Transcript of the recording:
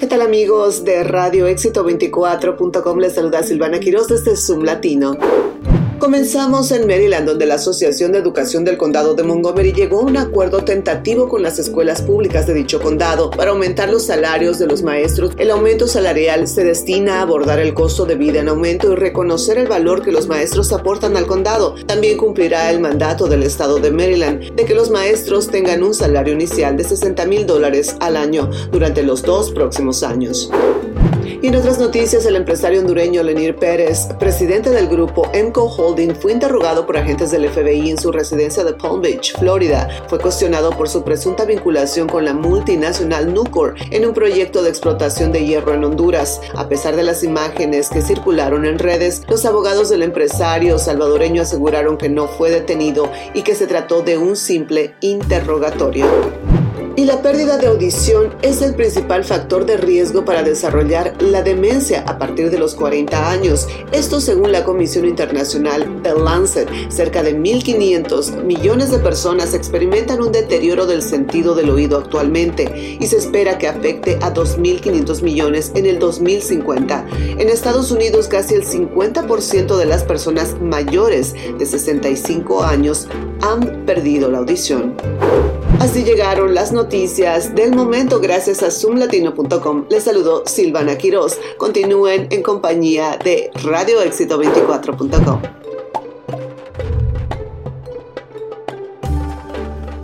¿Qué tal amigos de Radio Éxito 24.com? Les saluda Silvana Quiroz desde Zoom Latino. Comenzamos en Maryland, donde la Asociación de Educación del Condado de Montgomery llegó a un acuerdo tentativo con las escuelas públicas de dicho condado para aumentar los salarios de los maestros. El aumento salarial se destina a abordar el costo de vida en aumento y reconocer el valor que los maestros aportan al condado. También cumplirá el mandato del estado de Maryland de que los maestros tengan un salario inicial de 60 mil dólares al año durante los dos próximos años. Y en otras noticias, el empresario hondureño Lenir Pérez, presidente del grupo Emco Fue interrogado por agentes del FBI en su residencia de Palm Beach, Florida. Fue cuestionado por su presunta vinculación con la multinacional Nucor en un proyecto de explotación de hierro en Honduras. A pesar de las imágenes que circularon en redes, los abogados del empresario salvadoreño aseguraron que no fue detenido y que se trató de un simple interrogatorio. Y la pérdida de audición es el principal factor de riesgo para desarrollar la demencia a partir de los 40 años. Esto según la Comisión Internacional The Lancet. Cerca de 1.500 millones de personas experimentan un deterioro del sentido del oído actualmente y se espera que afecte a 2.500 millones en el 2050. En Estados Unidos casi el 50% de las personas mayores de 65 años han perdido la audición. Así llegaron las noticias del momento gracias a zoomlatino.com. Les saludo Silvana Quiroz. Continúen en compañía de Radio Éxito 24.com.